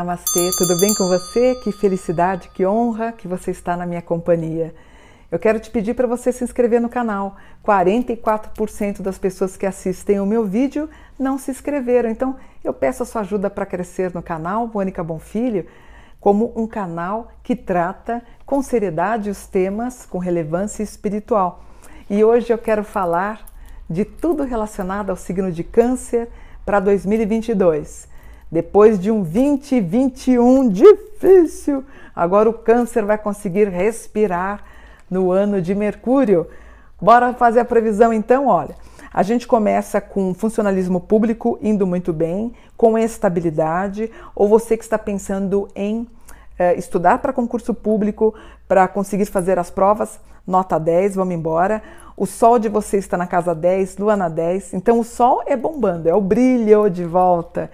Namastê, tudo bem com você? Que felicidade, que honra que você está na minha companhia. Eu quero te pedir para você se inscrever no canal. 44% das pessoas que assistem o meu vídeo não se inscreveram, então eu peço a sua ajuda para crescer no canal Mônica Bonfilho como um canal que trata com seriedade os temas com relevância espiritual. E hoje eu quero falar de tudo relacionado ao signo de Câncer para 2022. Depois de um 2021 difícil, agora o câncer vai conseguir respirar no ano de Mercúrio. Bora fazer a previsão então? Olha, a gente começa com funcionalismo público indo muito bem, com estabilidade, ou você que está pensando em eh, estudar para concurso público, para conseguir fazer as provas, nota 10, vamos embora. O sol de você está na casa 10, lua na 10, então o sol é bombando, é o brilho de volta.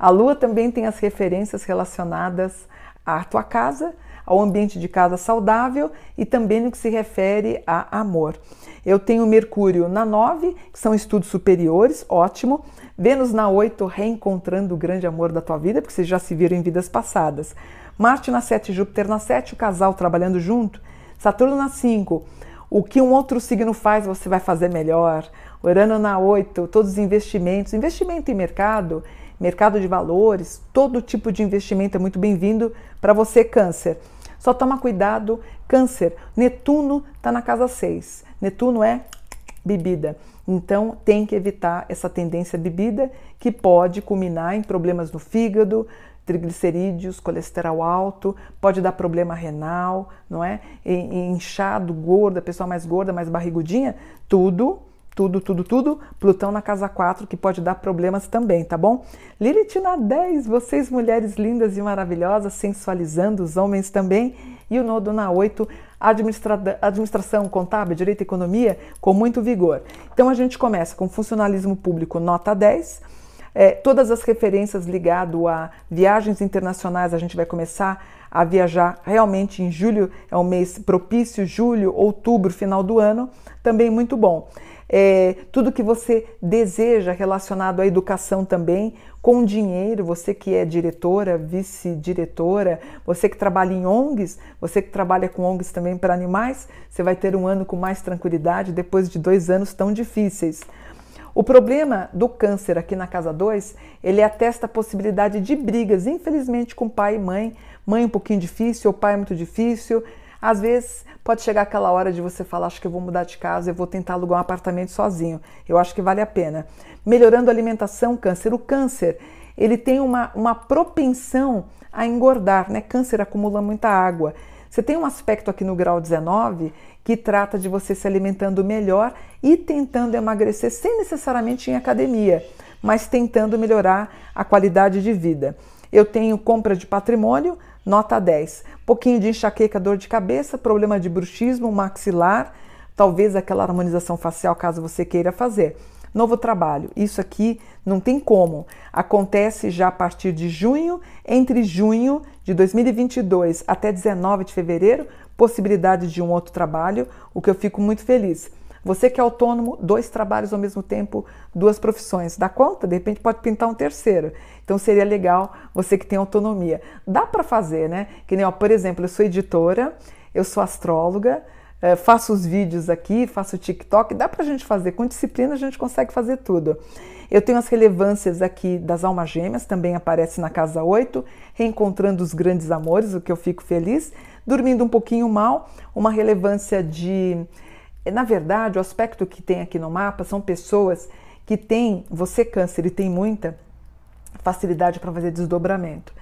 A lua também tem as referências relacionadas à tua casa, ao ambiente de casa saudável e também no que se refere a amor. Eu tenho Mercúrio na 9, que são estudos superiores, ótimo. Vênus na 8, reencontrando o grande amor da tua vida, porque vocês já se viram em vidas passadas. Marte na 7, Júpiter na 7, o casal trabalhando junto. Saturno na 5, o que um outro signo faz, você vai fazer melhor. Urano na 8, todos os investimentos. Investimento em mercado mercado de valores, todo tipo de investimento é muito bem-vindo para você, Câncer. Só toma cuidado, Câncer. Netuno está na casa 6. Netuno é bebida. Então tem que evitar essa tendência bebida que pode culminar em problemas no fígado, triglicerídeos, colesterol alto, pode dar problema renal, não é? Inchado, gorda, pessoa mais gorda, mais barrigudinha, tudo tudo, tudo, tudo. Plutão na casa 4, que pode dar problemas também, tá bom? Lilith na 10, vocês mulheres lindas e maravilhosas, sensualizando os homens também. E o nodo na 8, administra administração contábil, direito e economia, com muito vigor. Então a gente começa com funcionalismo público, nota 10. É, todas as referências ligado a viagens internacionais, a gente vai começar a viajar realmente em julho, é um mês propício, julho, outubro, final do ano, também muito bom é, tudo que você deseja relacionado à educação também, com dinheiro, você que é diretora, vice-diretora, você que trabalha em ONGs, você que trabalha com ONGs também para animais, você vai ter um ano com mais tranquilidade depois de dois anos tão difíceis. O problema do câncer aqui na casa 2, ele atesta a possibilidade de brigas, infelizmente, com pai e mãe. Mãe um pouquinho difícil, o pai muito difícil, às vezes pode chegar aquela hora de você falar, acho que eu vou mudar de casa, eu vou tentar alugar um apartamento sozinho. Eu acho que vale a pena. Melhorando a alimentação, câncer. O câncer, ele tem uma, uma propensão a engordar, né? Câncer acumula muita água. Você tem um aspecto aqui no grau 19 que trata de você se alimentando melhor e tentando emagrecer sem necessariamente em academia, mas tentando melhorar a qualidade de vida. Eu tenho compra de patrimônio, nota 10. Pouquinho de enxaqueca, dor de cabeça, problema de bruxismo maxilar, talvez aquela harmonização facial, caso você queira fazer. Novo trabalho, isso aqui não tem como. Acontece já a partir de junho, entre junho de 2022 até 19 de fevereiro, possibilidade de um outro trabalho, o que eu fico muito feliz. Você que é autônomo, dois trabalhos ao mesmo tempo, duas profissões. Dá conta? De repente pode pintar um terceiro. Então seria legal você que tem autonomia. Dá para fazer, né? Que nem, ó, por exemplo, eu sou editora, eu sou astróloga, eh, faço os vídeos aqui, faço o TikTok, dá para a gente fazer. Com disciplina a gente consegue fazer tudo. Eu tenho as relevâncias aqui das almas gêmeas, também aparece na casa 8, reencontrando os grandes amores, o que eu fico feliz. Dormindo um pouquinho mal, uma relevância de na verdade, o aspecto que tem aqui no mapa são pessoas que têm, você câncer e tem muita facilidade para fazer desdobramento.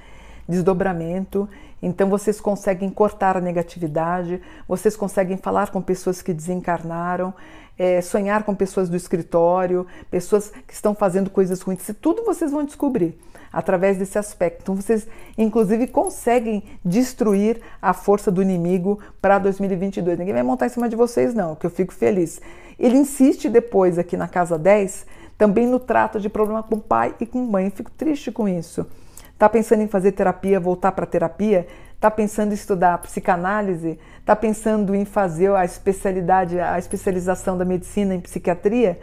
Desdobramento, então vocês conseguem cortar a negatividade, vocês conseguem falar com pessoas que desencarnaram, é, sonhar com pessoas do escritório, pessoas que estão fazendo coisas ruins, isso tudo vocês vão descobrir através desse aspecto. Então, vocês, inclusive, conseguem destruir a força do inimigo para 2022. Ninguém vai montar em cima de vocês, não, que eu fico feliz. Ele insiste depois, aqui na casa 10, também no trato de problema com pai e com mãe. Eu fico triste com isso. Tá pensando em fazer terapia, voltar para terapia? Tá pensando em estudar psicanálise? Tá pensando em fazer a especialidade, a especialização da medicina em psiquiatria?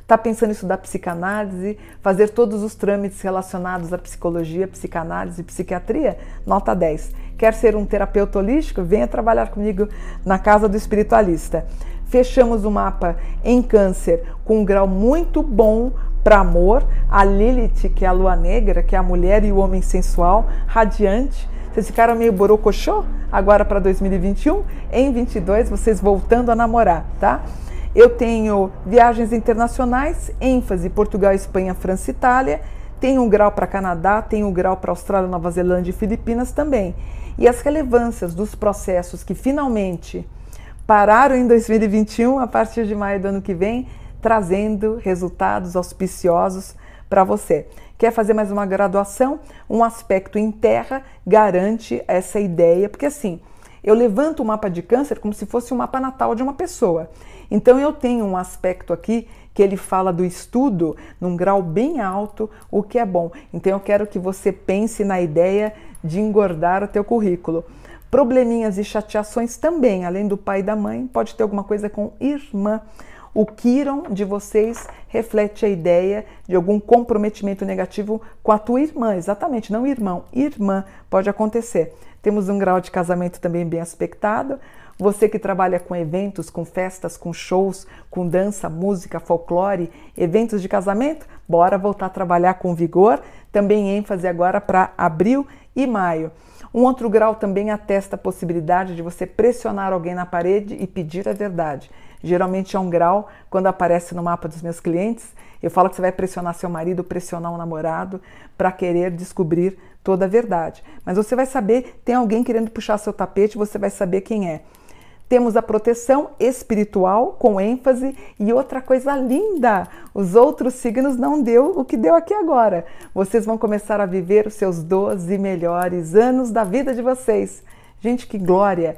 Está pensando em estudar psicanálise, fazer todos os trâmites relacionados à psicologia, psicanálise e psiquiatria? Nota 10. Quer ser um terapeuta holístico? Venha trabalhar comigo na Casa do Espiritualista. Fechamos o mapa em Câncer com um grau muito bom para amor, a Lilith, que é a lua negra, que é a mulher e o homem sensual, radiante. Vocês ficaram meio borocochô agora para 2021? Em 22, vocês voltando a namorar, tá? Eu tenho viagens internacionais, ênfase Portugal, Espanha, França, Itália. Tenho um grau para Canadá, tenho um grau para Austrália, Nova Zelândia e Filipinas também. E as relevâncias dos processos que finalmente pararam em 2021, a partir de maio do ano que vem, trazendo resultados auspiciosos para você. Quer fazer mais uma graduação? Um aspecto em terra garante essa ideia, porque assim, eu levanto o mapa de câncer como se fosse o um mapa natal de uma pessoa. Então eu tenho um aspecto aqui que ele fala do estudo num grau bem alto, o que é bom. Então eu quero que você pense na ideia de engordar o teu currículo. Probleminhas e chateações também, além do pai e da mãe, pode ter alguma coisa com irmã. O Kiron de vocês reflete a ideia de algum comprometimento negativo com a tua irmã, exatamente, não irmão, irmã, pode acontecer. Temos um grau de casamento também bem aspectado. Você que trabalha com eventos, com festas, com shows, com dança, música, folclore, eventos de casamento, bora voltar a trabalhar com vigor. Também ênfase agora para abril e maio. Um outro grau também atesta a possibilidade de você pressionar alguém na parede e pedir a verdade. Geralmente é um grau, quando aparece no mapa dos meus clientes, eu falo que você vai pressionar seu marido, pressionar um namorado para querer descobrir toda a verdade. Mas você vai saber, tem alguém querendo puxar seu tapete, você vai saber quem é. Temos a proteção espiritual com ênfase e outra coisa linda, os outros signos não deu o que deu aqui agora. Vocês vão começar a viver os seus 12 melhores anos da vida de vocês. Gente, que glória!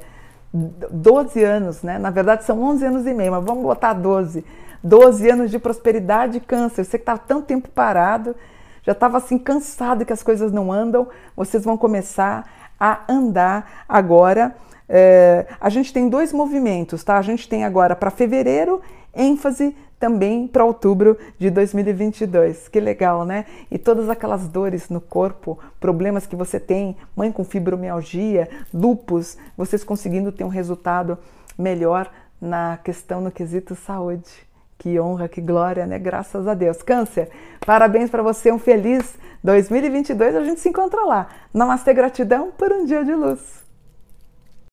12 anos, né? Na verdade são 11 anos e meio, mas vamos botar 12. 12 anos de prosperidade e câncer. Você que está tanto tempo parado, já estava assim cansado que as coisas não andam, vocês vão começar a andar agora. É, a gente tem dois movimentos, tá? A gente tem agora para fevereiro ênfase também para outubro de 2022. Que legal, né? E todas aquelas dores no corpo, problemas que você tem, mãe com fibromialgia, lupus, vocês conseguindo ter um resultado melhor na questão no quesito saúde. Que honra, que glória, né? Graças a Deus. Câncer, parabéns para você, um feliz 2022. A gente se encontra lá. Namastê, gratidão por um dia de luz.